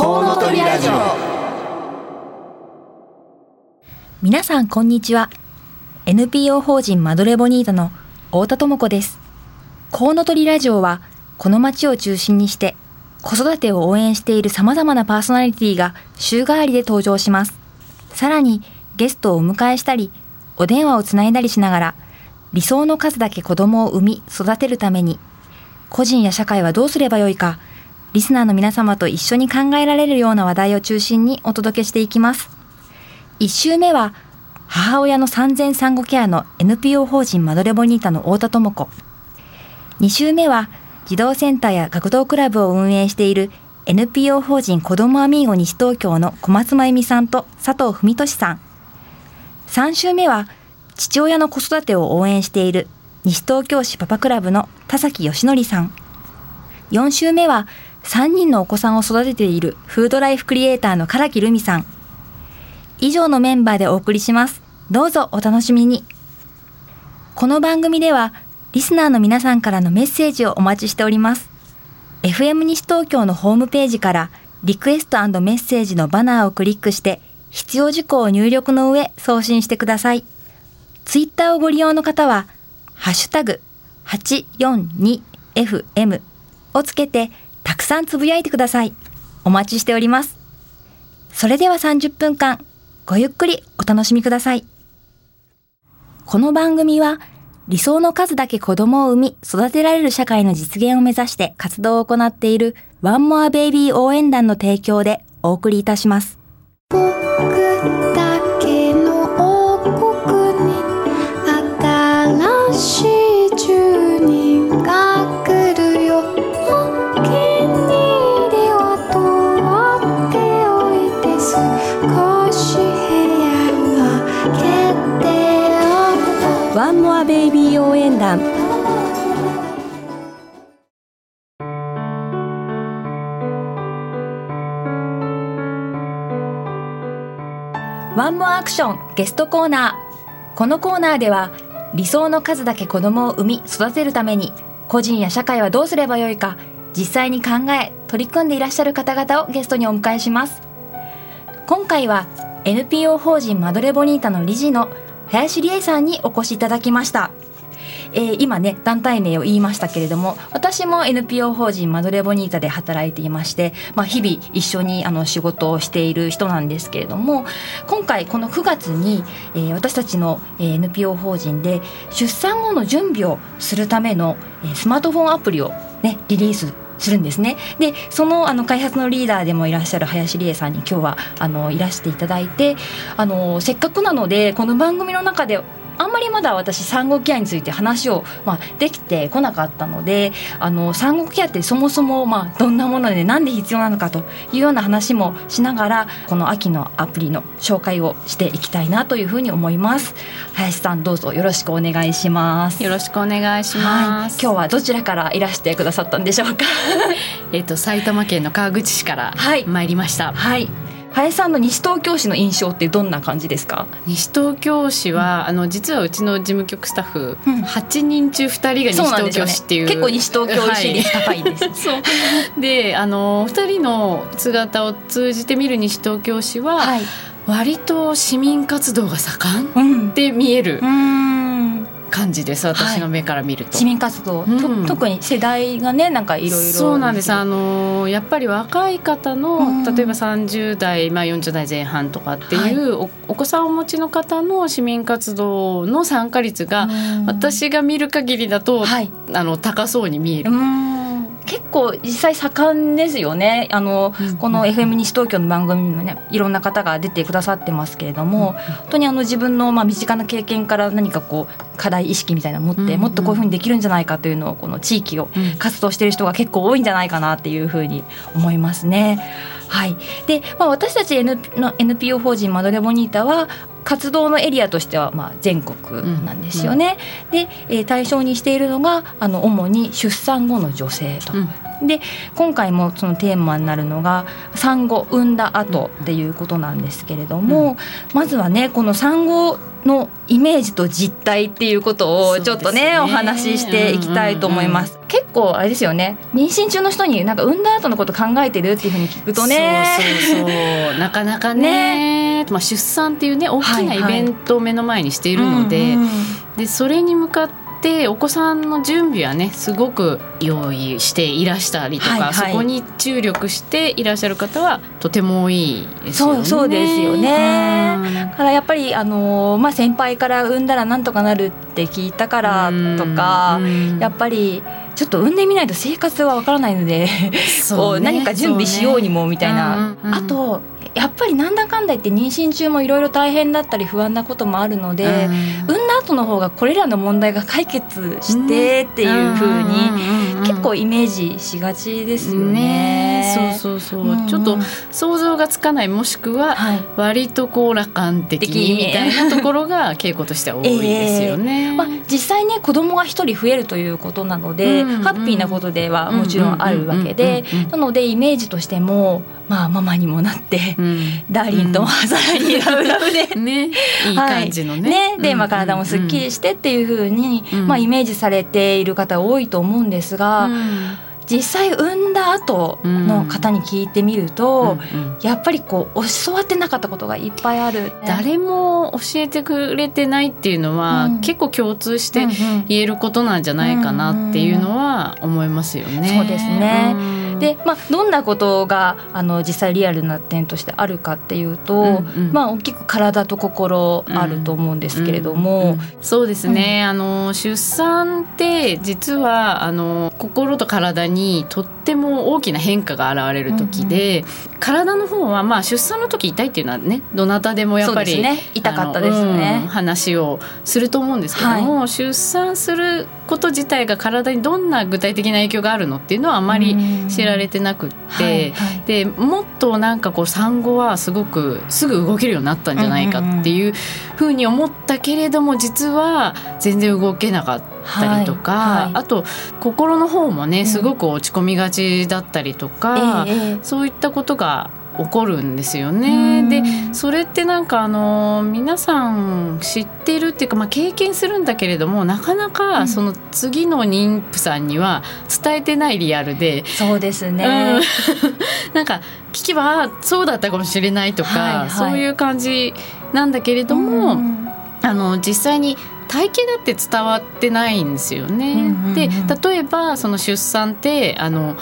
コウノトリラジオ。皆さんこんにちは。NPO 法人マドレボニータの太田智子です。コウノトリラジオはこの街を中心にして子育てを応援している様々なパーソナリティが週替わりで登場します。さらにゲストをお迎えしたりお電話をつないだりしながら理想の数だけ子供を産み育てるために個人や社会はどうすればよいかリスナーの皆様と一緒に考えられるような話題を中心にお届けしていきます。1週目は、母親の産前産後ケアの NPO 法人マドレボニータの太田智子。2週目は、児童センターや学童クラブを運営している NPO 法人子どもアミーゴ西東京の小松真由美さんと佐藤文俊さん。3週目は、父親の子育てを応援している西東京市パパクラブの田崎義則さん。4週目は、3人のお子さんを育てているフードライフクリエイターの唐木留美さん。以上のメンバーでお送りします。どうぞお楽しみに。この番組では、リスナーの皆さんからのメッセージをお待ちしております。FM 西東京のホームページから、リクエストメッセージのバナーをクリックして、必要事項を入力の上送信してください。ツイッターをご利用の方は、ハッシュタグ 842FM をつけてたくさんつぶやいてください。お待ちしております。それでは30分間、ごゆっくりお楽しみください。この番組は、理想の数だけ子供を産み、育てられる社会の実現を目指して活動を行っているワンモアベイビー応援団の提供でお送りいたします。ワンモアアクションゲストコーナーこのコーナーでは理想の数だけ子供を産み育てるために個人や社会はどうすればよいか実際に考え取り組んでいらっしゃる方々をゲストにお迎えします今回は NPO 法人マドレボニータの理事の林理恵さんにお越しいただきました。えー、今ね団体名を言いましたけれども私も NPO 法人マドレボニータで働いていまして、まあ、日々一緒にあの仕事をしている人なんですけれども今回この9月に、えー、私たちの NPO 法人で出産後の準備をするためのスマートフォンアプリをねリリースするんですね。でそのあの開発のリーダーでもいらっしゃる林理恵さんに今日はあのいらしていただいてあのせっかくなのでこの番組の中であんまりまだ私産後ケアについて話を、まあ、できてこなかったのであの産後ケアってそもそも、まあ、どんなもので何で必要なのかというような話もしながらこの秋のアプリの紹介をしていきたいなというふうに思います。林さんどうぞよろしくお願いします。よろしくお願いします、はい、今日はどちらからいらしてくださったんでしょうか？えっと埼玉県の川口市から参りました、はい、はい林さんの西東京市の印象ってどんな感じですか？西東京市は、うん、あの実はうちの事務局スタッフ、うん、8人中2人が西東京市っていう、ね、結構西東京市率高いです、はい、そう。であの2人の姿を通じて見る西東京市は、はい、割と市民活動が盛んで見える。うん感じです私の目から見ると、はい、市民活動、うん、特に世代がねなんかいろいろ。そうなんです。あのやっぱり若い方の、うん、例えば30代、まあ、40代前半とかっていう、はい、お子さんをお持ちの方の市民活動の参加率が、私が見る限りだと、はい、あの高そうに見える。結構実際盛んですよね。あの、うん、この FM 西東京の番組にもねいろんな方が出てくださってますけれども、うん、本当にあの自分のまあ身近な経験から何かこう課題意識みたいなのを持って、もっとこういうふうにできるんじゃないかというのをこの地域を活動している人が結構多いんじゃないかなっていうふうに思いますね。はい、で、まあ、私たち、N、の NPO 法人マドレボニータは活動のエリアとしてはまあ全国なんですよね。うんうん、で、えー、対象にしているのがあの主に出産後の女性と。うん、で今回もそのテーマになるのが産後産んだ後っていうことなんですけれども、まずはねこの産後のイメージと実態っていうことをちょっとね、ね、お話ししていきたいと思います、うんうんうん、結構あれですよね。妊娠中の人になんか産んだ後のこと考えてるっていうふうに聞くとね。そうそうそう。なかなかね。ね、まあ、出産っていうね大きなイベントを目の前にしているのではいはいでそれに向かってってお子さんの準備はねすごく用意していらしたりとか、はいはい、そこに注力していらっしゃる方はとても多いですよね。そうそうですよね。だからやっぱりあのまあ先輩から産んだらなんとかなるって聞いたからとかやっぱり。ちょっと産んでみないと生活はわからないので、こう何か準備しようにもみたいな、あとやっぱりなんだかんだ言って妊娠中もいろいろ大変だったり不安なこともあるので、産んだ後の方がこれらの問題が解決してっていうふうに結構イメージしがちですよね。ねそうそうそう、うんうん、ちょっと想像がつかないもしくは割とこう楽観的にみたいなところが傾向としては多いですよね。えー、まあ、実際ね子供が一人増えるということなので、うんうん、ハッピーなことではもちろんあるわけでなのでイメージとしてもまあママにもなって、うん、ダーリンとさらにラブラブで、ね、いい感じのね。はい、ね。で、まあ、体もすっきりしてっていうふうに、うん、まあ、イメージされている方多いと思うんですが。うん。実際産んだ後の方に聞いてみると、うん。うん。やっぱりこう教わってなかったことがいっぱいある。誰も教えてくれてないっていうのは、うん、結構共通して言えることなんじゃないかなっていうのは思いますよね。そうですね、で、まあ、どんなことがあの実際リアルな点としてあるかっていうと、うんうん、まあ、大きく体と心あると思うんですけれども、うんうんうん、そうですね、あの出産って実はあの心と体にとっても大きな変化が現れる時で、うんうん、体の方はまあ出産の時痛いっていうのはねどなたでもやっぱり、ね、痛かったですね、うん、話をすると思うんですけども、はい、出産すること自体が体にどんな具体的な影響があるのっていうのはあまり知られてなくって、はいはい、でもっとなんかこう産後はすごくすぐ動けるようになったんじゃないかっていうふうに思ったけれども実は全然動けなかったりとか、はいはい、あと心の方もねすごく落ち込みがちだったりとか、うんそういったことが起こるんですよね。でそれってなんかあの皆さん知ってるっていうか、まあ、経験するんだけれどもなかなかその次の妊婦さんには伝えてないリアルで、そうですね、うん、なんか聞けばそうだったかもしれないとか、はいはい、そういう感じなんだけれども、あの実際に体型だって伝わってないんですよね。うんうんうん、で例えばその出産ってあの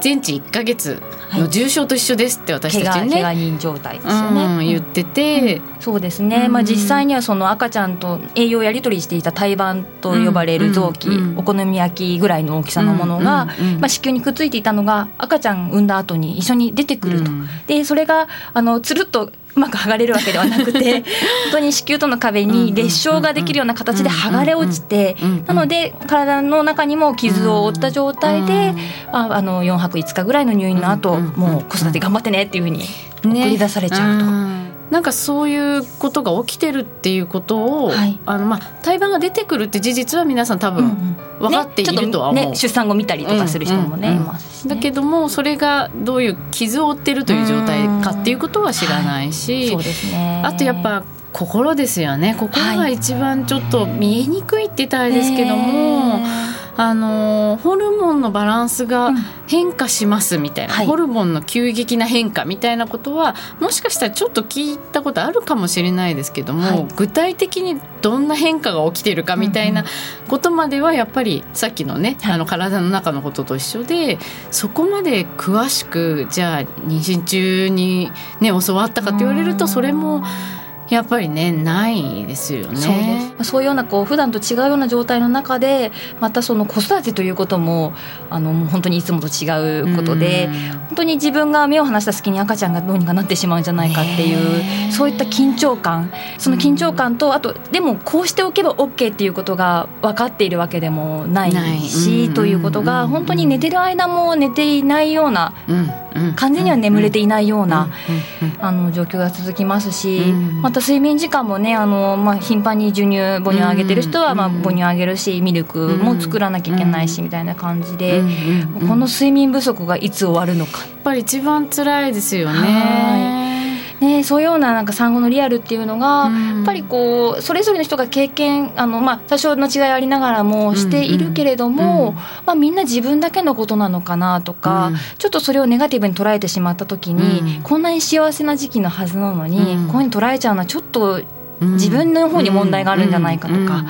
全治1か月の重症と一緒ですって私たちね、はい、人状態ですよね、うん、言ってて、うん、そうですね、うん、まあ、実際にはその赤ちゃんと栄養やり取りしていた胎盤と呼ばれる臓器、お好み焼きぐらいの大きさのものが、まあ、子宮にくっついていたのが赤ちゃん産んだ後に一緒に出てくると、でそれがあのつるっとうまく剥がれるわけではなくて 本当に子宮との壁に裂傷ができるような形で剥がれ落ちてなので体の中にも傷を負った状態でああの4泊5日ぐらいの入院の後もう子育て頑張ってねっていうふうに送り出されちゃうと。なんかそういうことが起きてるっていうことを、はい、あのまあ胎盤が出てくるって事実は皆さん多分分かっているとは思う、ねね、出産後見たりとかする人もね、うんうんうん、いますだけどもそれがどういう傷を負ってるという状態かっていうことは知らないし、はい、ね、あとやっぱ心ですよね。心が一番ちょっと見えにくいって言ったらあれですけども。あのホルモンのバランスが変化しますみたいな、うんはい、ホルモンの急激な変化みたいなことはもしかしたらちょっと聞いたことあるかもしれないですけども、はい、具体的にどんな変化が起きてるかみたいなことまではやっぱりさっきのね、はい、あの体の中のことと一緒でそこまで詳しくじゃあ妊娠中にね教わったかって言われるとそれも。やっぱりねないですよね。そうそういうようなこう普段と違うような状態の中でまたその子育てということもあの本当にいつもと違うことで本当に自分が目を離した隙に赤ちゃんがどうにかなってしまうんじゃないかっていうそういった緊張感。その緊張感とあとでもこうしておけば OK っていうことが分かっているわけでもないしということが本当に寝てる間も寝ていないような完全には眠れていないような、あの状況が続きますし、また睡眠時間もねあの、まあ、頻繁に授乳母乳をあげてる人は、まあ、母乳あげるしミルクも作らなきゃいけないし、みたいな感じで、この睡眠不足がいつ終わるのか。やっぱり一番辛いですよね。ね、そういうようななんか産後のリアルっていうのが、やっぱりこうそれぞれの人が経験あの、まあ、多少の違いありながらもしているけれども、まあ、みんな自分だけのことなのかなとか、ちょっとそれをネガティブに捉えてしまった時に、こんなに幸せな時期のはずなのに、こういうふうに捉えちゃうのはちょっと自分の方に問題があるんじゃないかとか、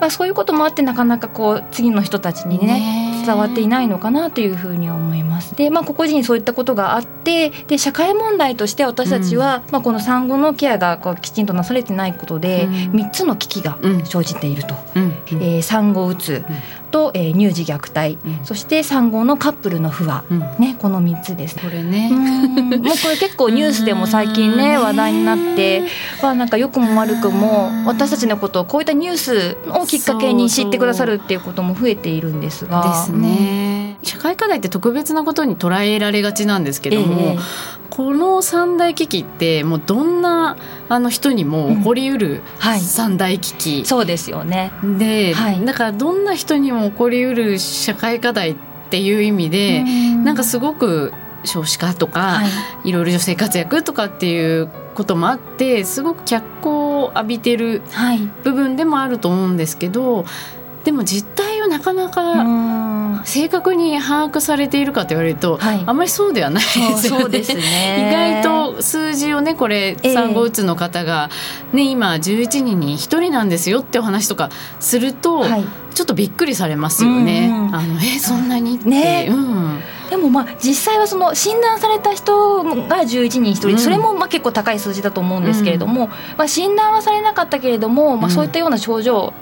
まあ、そういうこともあってなかなかこう次の人たちにね伝わっていないのかなというふうに思います。で、まあ、個々人にそういったことがあってで社会問題として私たちは、まあ、この産後のケアがこうきちんとなされてないことで、3つの危機が生じていると。えー、産後うつ、と、えー、乳児虐待、うん、そして産後のカップルの不和、うん、ねこの3つです。これね。もうこれ結構ニュースでも最近ね話題になってはなんか良くも悪くも私たちのことをこういったニュースをきっかけに知ってくださるっていうことも増えているんですが。ですね。社会課題って特別なことに捉えられがちなんですけども、えー、この三大危機ってもうどんなあの人にも起こりうる三大危機、うんはい、そうですよね。で、はい、だからどんな人にも起こりうる社会課題っていう意味で、ん。なんかすごく少子化とか、はい、いろいろ女性活躍とかっていうこともあってすごく脚光を浴びてる部分でもあると思うんですけど、でも実態をなかなか正確に把握されているかと言われると、はい、あんまりそうではないですよね。ね。意外と数字をねこれ産後うつの方が、ね、今11人に1人なんですよってお話とかすると、はい、ちょっとびっくりされますよね。あのえそんなにって、ね、うん。でもまあ実際はその診断された人が11人1人、うん、それもまあ結構高い数字だと思うんですけれども、うん、まあ、診断はされなかったけれども、まあ、そういったような症状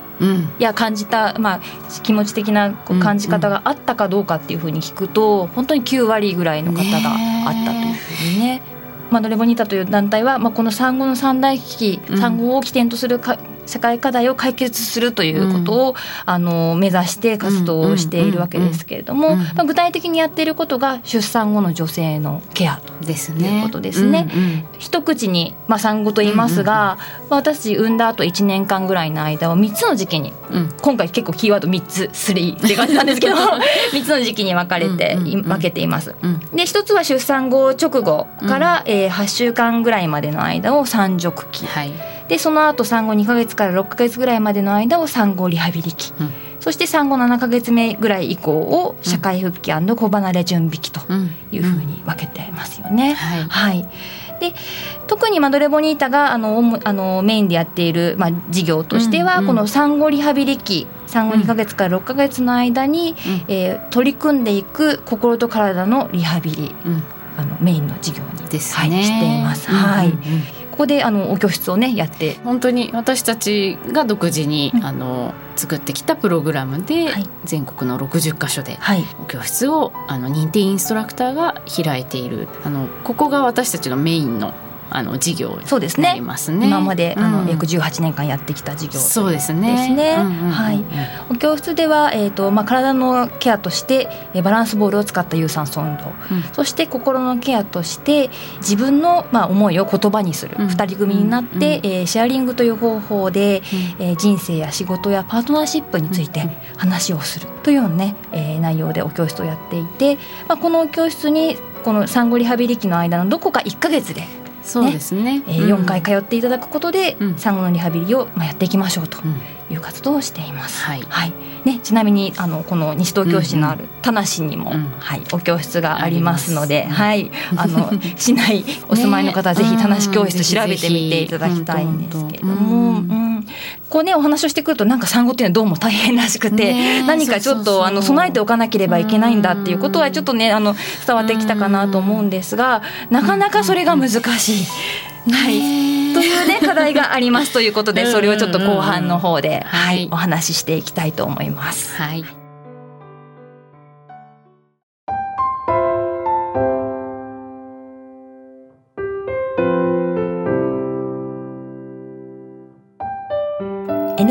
や感じた、まあ、気持ち的な感じ方があったかどうかっていうふうに聞くと本当に9割ぐらいの方があったというふうにね。まあ、ドレボニータという団体は、まあ、この産後の三大危機、産後を起点とするか社会課題を解決するということを、うん、あの目指して活動をしているわけですけれども、まあ、具体的にやっていることが出産後の女性のケアということですね。すね。うんうん、一口に、まあ、産後と言いますが、私産んだ後1年間ぐらいの間を3つの時期に、うん、今回結構キーワード3つ3って感じなんですけど 3つの時期に分かれて、分けています。で一つは出産後直後から、うん、えー、8週間ぐらいまでの間を産褥期。はいでその後産後2か月から6か月ぐらいまでの間を産後リハビリ期、うん、そして産後7か月目ぐらい以降を社会復帰子離れ準備期というふうに分けてますよね。はい、はい。で特にマドレボニータがあのあのメインでやっている、まあ、事業としては、うんうん、この産後リハビリ期産後2か月から6か月の間に、うん、えー、取り組んでいく心と体のリハビリ、うん、あのメインの事業に、ですね、はい、しています。はい、うんうんここであのお教室をねやって。本当に私たちが独自に、うん、あの作ってきたプログラムで、はい、全国の60か所でお教室をあの認定インストラクターが開いている。あのここが私たちのメインのあの事業そうですね。今まで、あの約18年間やってきた事業そうですね。ですね、はい、お教室では、えーとまあ、体のケアとしてバランスボールを使った有酸素運動、うん、そして心のケアとして自分の、まあ、思いを言葉にする、うん、2人組になって、うん、えー、シェアリングという方法で、うん、えー、人生や仕事やパートナーシップについて話をするというね、えー、内容でお教室をやっていて、まあ、この教室にこの産後リハビリ期の間のどこか1か月でそうですね。えー、4回通っていただくことで、うん、産後のリハビリを、まあ、やっていきましょうという活動をしています。はい、はい、ね、ちなみにあのこの西東京市のある田無にも、うん、はい、お教室がありますので、はい、あの 市内お住まいの方はぜひ田無教室調べてみていただきたいんですけれども、うん、こうねお話をしてくるとなんか産後っていうのはどうも大変らしくて、何かちょっとあの備えておかなければいけないんだっていうことはちょっとねあの伝わってきたかなと思うんですが、なかなかそれが難しい。はい、というね課題がありますということでそれをちょっと後半の方で、はい、お話ししていきたいと思います。はい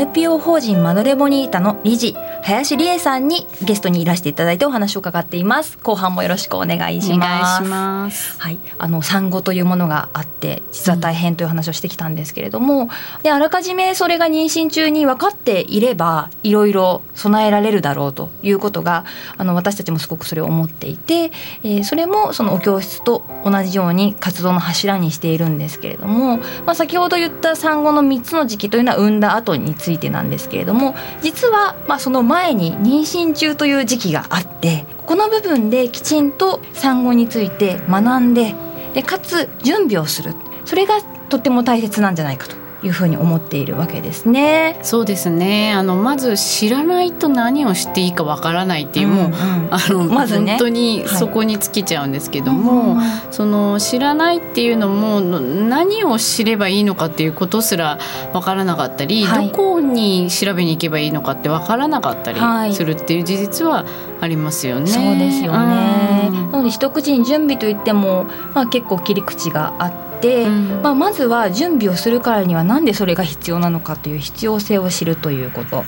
NPO 法人マドレボニータの理事林理恵さんにゲストにいらしていただいてお話を伺っています。後半もよろしくお願いします。ます。はい、あの産後というものがあって実は大変という話をしてきたんですけれども、うん、であらかじめそれが妊娠中に分かっていればいろいろ備えられるだろうということがあの私たちもすごくそれを思っていて、えー、それもそのお教室と同じように活動の柱にしているんですけれども、まあ、先ほど言った産後の3つの時期というのは産んだ後についてなんですけれども実はまあその前に妊娠中という時期があってこの部分できちんと産後について学んででかつ準備をする。それがとっても大切なんじゃないかと。いうふうに思っているわけですね。そうですね。あのまず知らないと何をしていいかわからないっていう、うんうん、もうあのまず、ね、本当にそこに尽きちゃうんですけども、はい、その知らないっていうのも何を知ればいいのかっていうことすらわからなかったり、はい、どこに調べに行けばいいのかってわからなかったりするっていう事実はありますよね。そうですよね。なので一口に準備といっても、まあ結構切り口があって。で、うん、まあ、まずは準備をするからには何でそれが必要なのかという必要性を知るということ。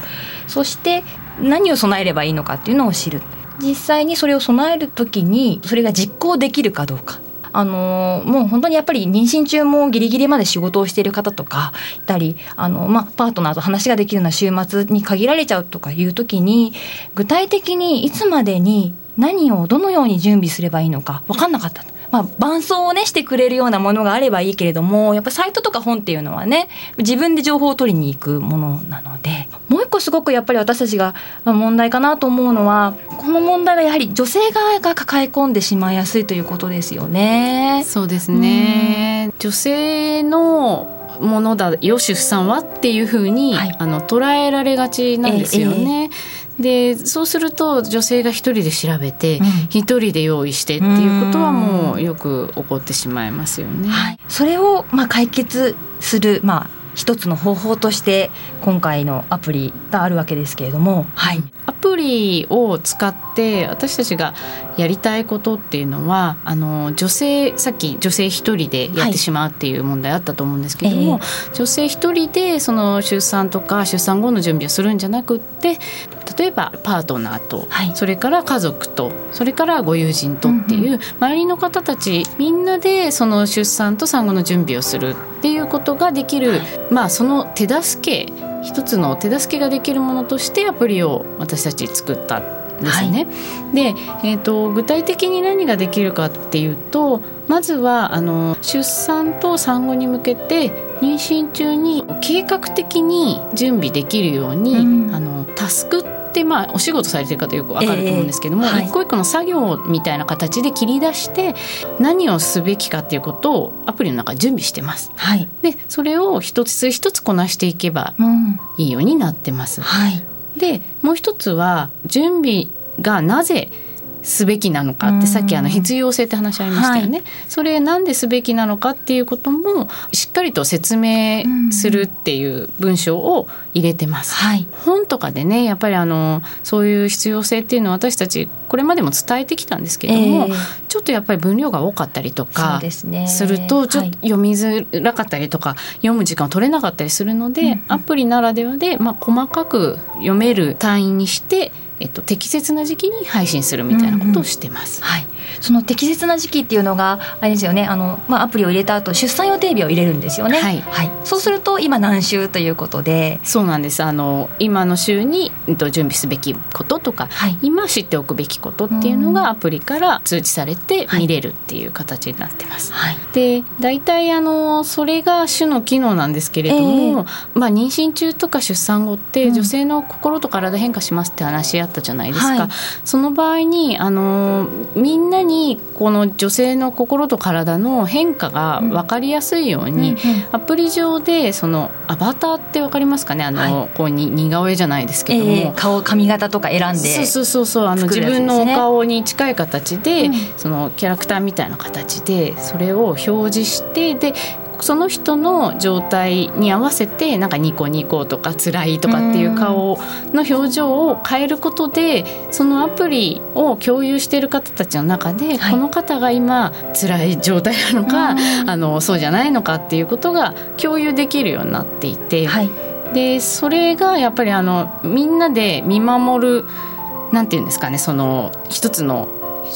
そして何を備えればいいのかっていうのを知る。実際にそれを備える時にそれが実行できるかどうか。あのもう本当にやっぱり妊娠中もギリギリまで仕事をしている方とかいたりあの、まあ、パートナーと話ができるような週末に限られちゃうとかいう時に具体的にいつまでに何をどのように準備すればいいのか分かんなかったまあ、伴奏をねしてくれるようなものがあればいいけれどもやっぱサイトとか本っていうのはね自分で情報を取りに行くものなのでもう一個すごくやっぱり私たちが問題かなと思うのはこの問題はやはり女性側が抱え込んでしまいやすいということですよね。そうですね、女性のものだよ出産はっていうふうに、はい、あの捉えられがちなんですよね。ええでそうすると女性が一人で調べて一、うん、人で用意してっていうことはもうよく起こってしまいますよね。はい、それをまあ解決するまあ一つの方法として今回のアプリがあるわけですけれども、はい、アプリを使って私たちがやりたいことっていうのはあの女性さっき女性一人でやってしまうっていう問題あったと思うんですけれども、はいえ。ー、女性一人でその出産とか出産後の準備をするんじゃなくって例えばパートナーと、はい、それから家族とそれからご友人とっていう、うんうん、周りの方たちみんなでその出産と産後の準備をするっていうことができる、はい、まあその手助け一つの手助けができるものとしてアプリを私たち作ったですね。はい、で、えーと、具体的に何ができるかっていうとまずはあの出産と産後に向けて妊娠中に計画的に準備できるように、うん、あのタスクってまあお仕事されてる方よくわかると思うんですけども、えーはい、一個一個の作業みたいな形で切り出して何をすべきかっていうことをアプリの中準備してます。はい、でそれを一つ一つこなしていけばいいようになってます。うんはい、でもう一つは準備がなぜすべきなのかってさっきあの必要性って話ありましたよね、はい、それなんですべきなのかっていうこともしっかりと説明するっていう文章を入れてます、はい、本とかでねやっぱりあのそういう必要性っていうのは私たちこれまでも伝えてきたんですけども、えー、ちょっとやっぱり分量が多かったりとかするとちょっと読みづらかったりとか、読む時間を取れなかったりするので、うんうん、アプリならではで、まあ、細かく読める単位にしてえっと、適切な時期に配信するみたいなことをしてます。うんうん、はいその適切な時期っていうのがあれですよね。あの、まあ、アプリを入れた後出産予定日を入れるんですよね。はい、はい、そうすると今何週ということで。そうなんです。あの今の週に、えっと、準備すべきこととか、はい、今知っておくべきことっていうのがアプリから通知されて見れるっていう形になってます。はい、で大体あのそれが主の機能なんですけれども、えー、まあ、妊娠中とか出産後って女性の心と体変化しますって話あったじゃないですか。はい、その場合にあのみんなにこの女性の心と体の変化が分かりやすいように、アプリ上でそのアバターって分かりますかね？あの、はい、こうに似顔絵じゃないですけども、えー、顔髪型とか選んで。そうそうそうそうあの、自分のお顔に近い形で、うん、そのキャラクターみたいな形でそれを表示してでその人の状態に合わせてなんかニコニコとか辛いとかっていう顔の表情を変えることでそのアプリを共有している方たちの中で、はい、この方が今辛い状態なのかあのそうじゃないのかっていうことが共有できるようになっていて。はい。でそれがやっぱりあのみんなで見守るなんていうんですかねその一つの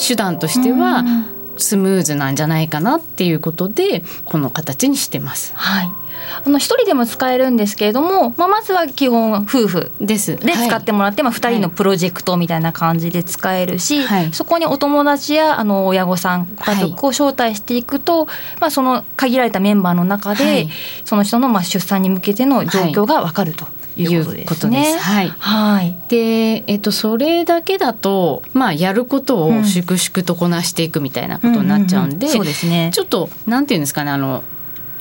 手段としては、スムーズなんじゃないかなっていうことでこの形にしてます。はい。あの一人でも使えるんですけれども、まあ、まずは基本夫婦です。で使ってもらって、はい、まあ、2人のプロジェクトみたいな感じで使えるし、はい、そこにお友達やあの親御さんご家族を招待していくと、はい、まあ、その限られたメンバーの中で、その人のまあ出産に向けての状況が分かると。いうことですね。すはい。はい。で、えっとそれだけだとまあやることを粛々とこなしていくみたいなことになっちゃうんで、そうですね。ちょっとなんていうんですかねあの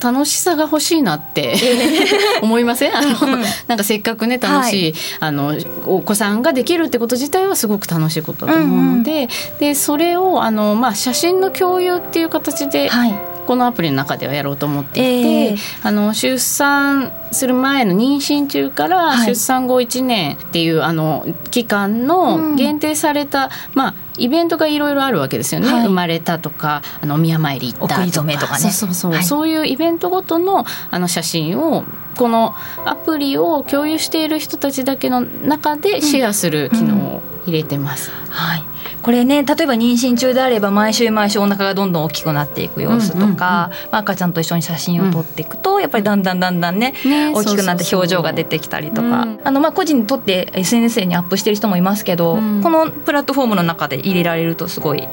楽しさが欲しいなって 思いません？あの、うん、なんかせっかくね楽しい、はい、あのお子さんができるってこと自体はすごく楽しいことだと思うのでうんうん、でそれをあの、まあ、写真の共有っていう形で、はいこのアプリの中ではやろうと思っていて、えー、あの出産する前の妊娠中から出産後1年っていう、あの期間の限定された、うん、まあイベントがいろいろあるわけですよね、はい、生まれたとかあのお宮参り行ったとか。とかね。そうそうそう、はい、そういうイベントごとのあの写真をこのアプリを共有している人たちだけの中でシェアする機能を入れてます。うんうん、はいこれね例えば妊娠中であれば毎週毎週お腹がどんどん大きくなっていく様子とか、まあ、赤ちゃんと一緒に写真を撮っていくと、やっぱりだんだんだんだんねね大きくなって表情が出てきたりとか、あのまあ個人にとって SNS にアップしてる人もいますけど、このプラットフォームの中で入れられるとすごい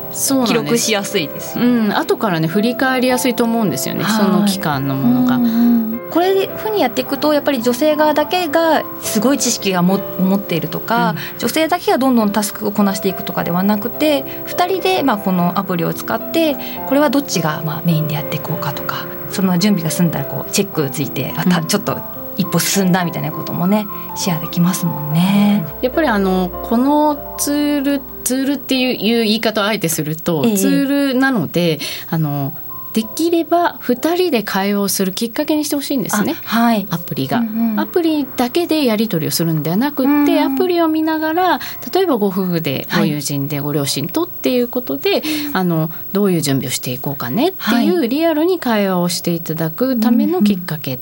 記録しやすいです。うん、後からね振り返りやすいと思うんですよね、その期間のものが。これふうにやっていくとやっぱり女性側だけがすごい知識がも持っているとか、うん、女性だけがどんどんタスクをこなしていくとかではなくて2人でまあこのアプリを使ってこれはどっちがまあメインでやっていこうかとかその準備が済んだらこうチェックついて、あたちょっと一歩進んだみたいなこともねシェアできますもんね。やっぱりあのこのツールツールっていう言い方をあえてすると、えー、ツールなのであのできれば2人で会話をするきっかけにしてほしいんですね、はい、アプリが、うんうん、アプリだけでやり取りをするんではなくって、アプリを見ながら例えばご夫婦でご友人でご両親とっていうことで、はい、あのどういう準備をしていこうかねっていうリアルに会話をしていただくためのきっかけ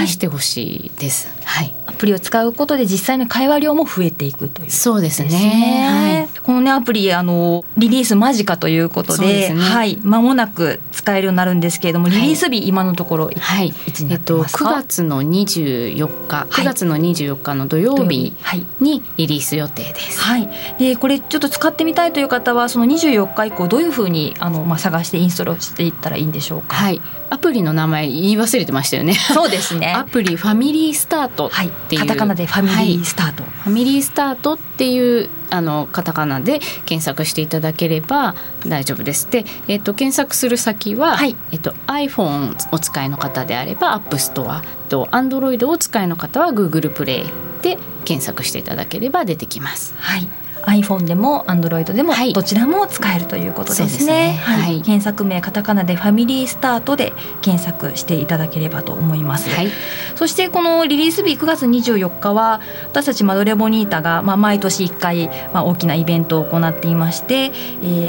にしてほしいです。はい、アプリを使うことで実際の会話量も増えていくという、ね、そうですね。はい、このねアプリあのリリース間近ということで、でね、はい間もなく使えるようになるんですけれども、リリース日、今のところはい、えっと9月の24日、9月の24日の土曜日にリリース予定です。はい。でこれちょっと使ってみたいという方はその24日以降どういうふうにあのまあ探してインストールしていったらいいんでしょうか？はい。アプリの名前言い忘れてましたよね。そうですね。アプリファミリースタートっていう、はい、カタカナでファミリースタート、はい、ファミリースタートっていうあのカタカナで検索していただければ大丈夫です。で、えっ、ー、と検索する先は、はい、えっ、ー、と iPhone お使いの方であれば App Store と Android をお使いの方は Google Play で検索していただければ出てきます。はい。iPhone でも Android でもどちらも使えるということですね。はい、ねはい、検索名カタカナでファミリースタートで検索していただければと思います。はい、そしてこのリリース日9月24日は私たちマドレボニータがまあ毎年1回まあ大きなイベントを行っていまして、え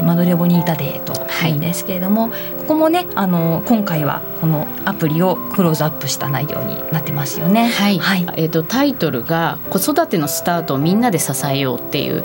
ー、マドレボニータデーというんですけれども、はい、ここもねあの今回はこのアプリをクローズアップした内容になってますよね。はい。はい、えっ、ー、とタイトルが子育てのスタートをみんなで支えようっていう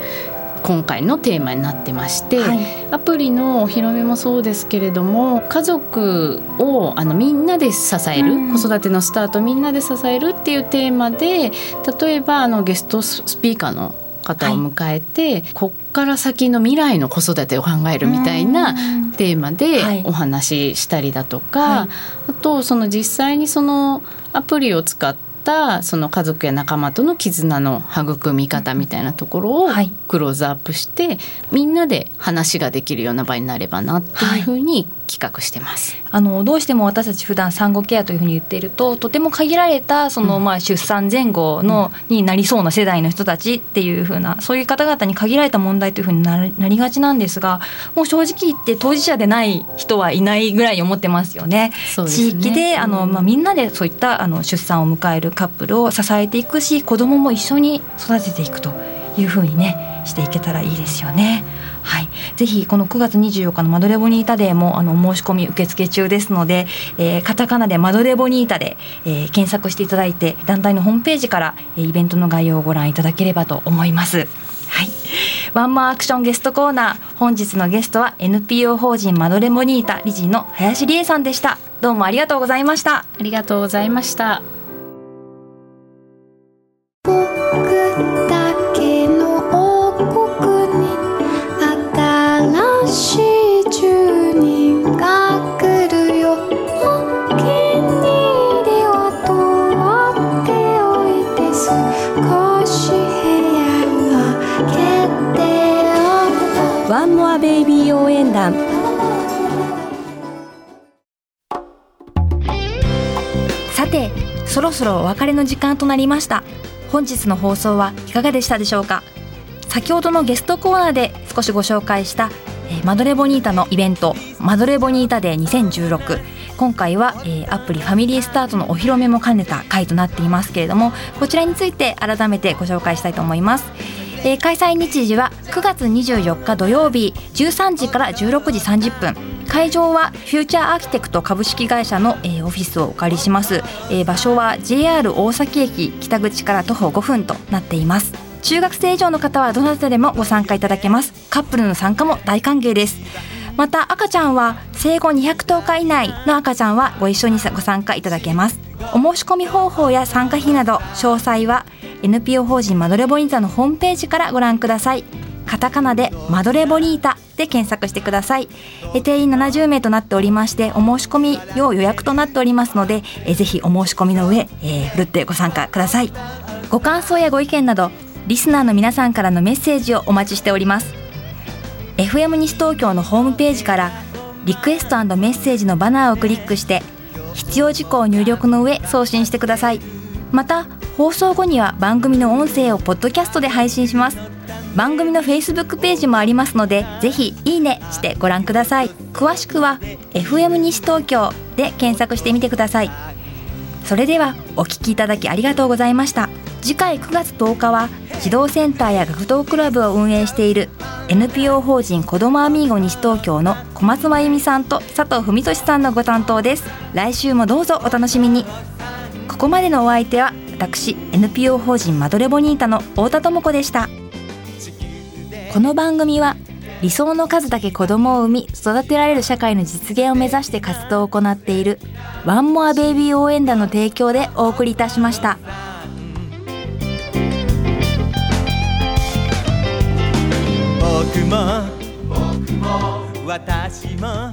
今回のテーマになってまして、はい、アプリのお披露目もそうですけれども家族をあのみんなで支える、うん、子育てのスタートみんなで支えるっていうテーマで例えばあのゲストスピーカーの方を迎えて、はい、こっから先の未来の子育てを考えるみたいなテーマでお話ししたりだとか、はい、あとその実際にそのアプリを使ってったその家族や仲間との絆の育み方みたいなところをクローズアップして、みんなで話ができるような場になればなっていうふうに企画してます。あのどうしても私たち普段産後ケアというふうに言っているととても限られたその、まあ出産前後の、になりそうな世代の人たちっていうふうなそういう方々に限られた問題というふうになりがちなんですがもう正直言って当事者でない人はいないぐらい思ってますよね。ね地域であの、まあ、みんなでそういったあの出産を迎えるカップルを支えていくし子どもも一緒に育てていくというふうにねしていけたらいいですよね。はい、ぜひこの9月24日のマドレボニータデーもあの申し込み受付中ですので、えー、カタカナでマドレボニータで、えー、検索していただいて団体のホームページからイベントの概要をご覧いただければと思います。はい。ワンマーアクションゲストコーナー。本日のゲストは NPO 法人マドレボニータ理事の林理恵さんでした。どうもありがとうございました。ありがとうございました。団。さてそろそろお別れの時間となりました。本日の放送はいかがでしたでしょうか？先ほどのゲストコーナーで少しご紹介した、マドレボニータのイベントマドレボニータデー2016今回は、えー、アプリファミリースタートのお披露目も兼ねた回となっていますけれどもこちらについて改めてご紹介したいと思います。えー、開催日時は9月24日土曜日13時から16時30分。会場はフューチャーアーキテクト株式会社の、えー、オフィスをお借りします、えー、場所は JR 大崎駅北口から徒歩5分となっています。中学生以上の方はどなたでもご参加いただけます。カップルの参加も大歓迎です。また赤ちゃんは生後210日以内の赤ちゃんはご一緒にご参加いただけます。お申し込み方法や参加費など詳細は NPO 法人マドレボニータのホームページからご覧ください。カタカナでマドレボニータで検索してください。定員70名となっておりましてお申し込み用予約となっておりますのでぜひお申し込みの上、えー、ふるってご参加ください。ご感想やご意見などリスナーの皆さんからのメッセージをお待ちしております。FM 西東京のホームページからリクエストメッセージのバナーをクリックして必要事項を入力の上送信してください。また放送後には番組の音声をポッドキャストで配信します。番組の Facebook ページもありますのでぜひいいねしてご覧ください。詳しくは FM 西東京で検索してみてください。それではお聞きいただきありがとうございました。次回9月10日は児童センターや学童クラブを運営している NPO 法人子どもアミーゴ西東京の小松真由美さんと佐藤文俊さんのご担当です。来週もどうぞお楽しみに。ここまでのお相手は私 NPO 法人マドレボニータの太田智子でした。この番組は理想の数だけ子供を産み育てられる社会の実現を目指して活動を行っているワンモアベイビー応援団の提供でお送りいたしました。僕も。私も